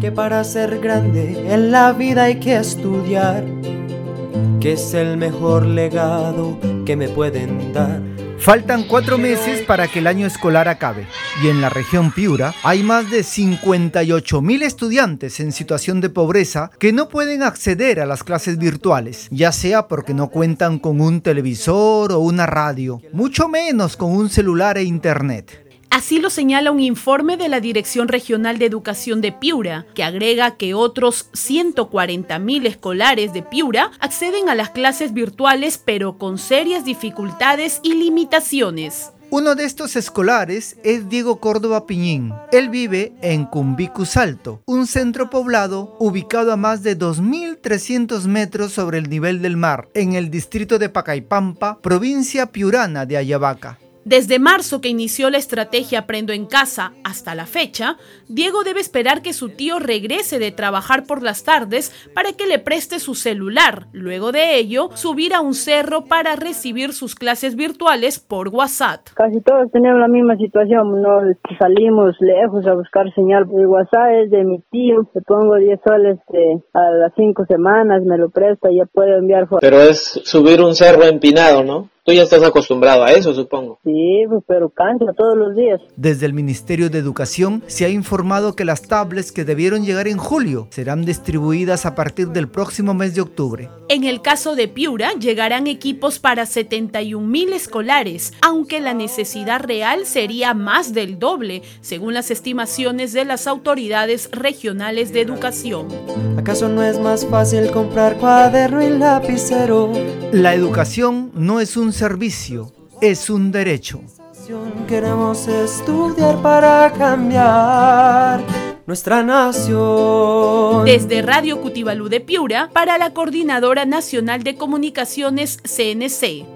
que para ser grande en la vida hay que estudiar, que es el mejor legado que me pueden dar. Faltan cuatro meses para que el año escolar acabe y en la región Piura hay más de 58 mil estudiantes en situación de pobreza que no pueden acceder a las clases virtuales, ya sea porque no cuentan con un televisor o una radio, mucho menos con un celular e internet. Así lo señala un informe de la Dirección Regional de Educación de Piura, que agrega que otros 140.000 escolares de Piura acceden a las clases virtuales pero con serias dificultades y limitaciones. Uno de estos escolares es Diego Córdoba Piñín. Él vive en Cumbicus un centro poblado ubicado a más de 2.300 metros sobre el nivel del mar, en el distrito de Pacaipampa, provincia piurana de Ayabaca. Desde marzo que inició la estrategia Aprendo en casa hasta la fecha, Diego debe esperar que su tío regrese de trabajar por las tardes para que le preste su celular. Luego de ello, subir a un cerro para recibir sus clases virtuales por WhatsApp. Casi todos tenemos la misma situación, no salimos lejos a buscar señal. El WhatsApp es de mi tío, le pongo 10 soles este, a las 5 semanas, me lo presta y ya puedo enviar fotos. Pero es subir un cerro empinado, ¿no? Tú ya estás acostumbrado a eso, supongo. Sí, pero cansa todos los días. Desde el Ministerio de Educación se ha informado que las tablets que debieron llegar en julio serán distribuidas a partir del próximo mes de octubre. En el caso de Piura, llegarán equipos para 71 mil escolares, aunque la necesidad real sería más del doble, según las estimaciones de las autoridades regionales de educación. ¿Acaso no es más fácil comprar cuaderno y lapicero? La educación no es un servicio, es un derecho. Queremos estudiar para cambiar nuestra nación. Desde Radio Cutibalú de Piura, para la Coordinadora Nacional de Comunicaciones CNC.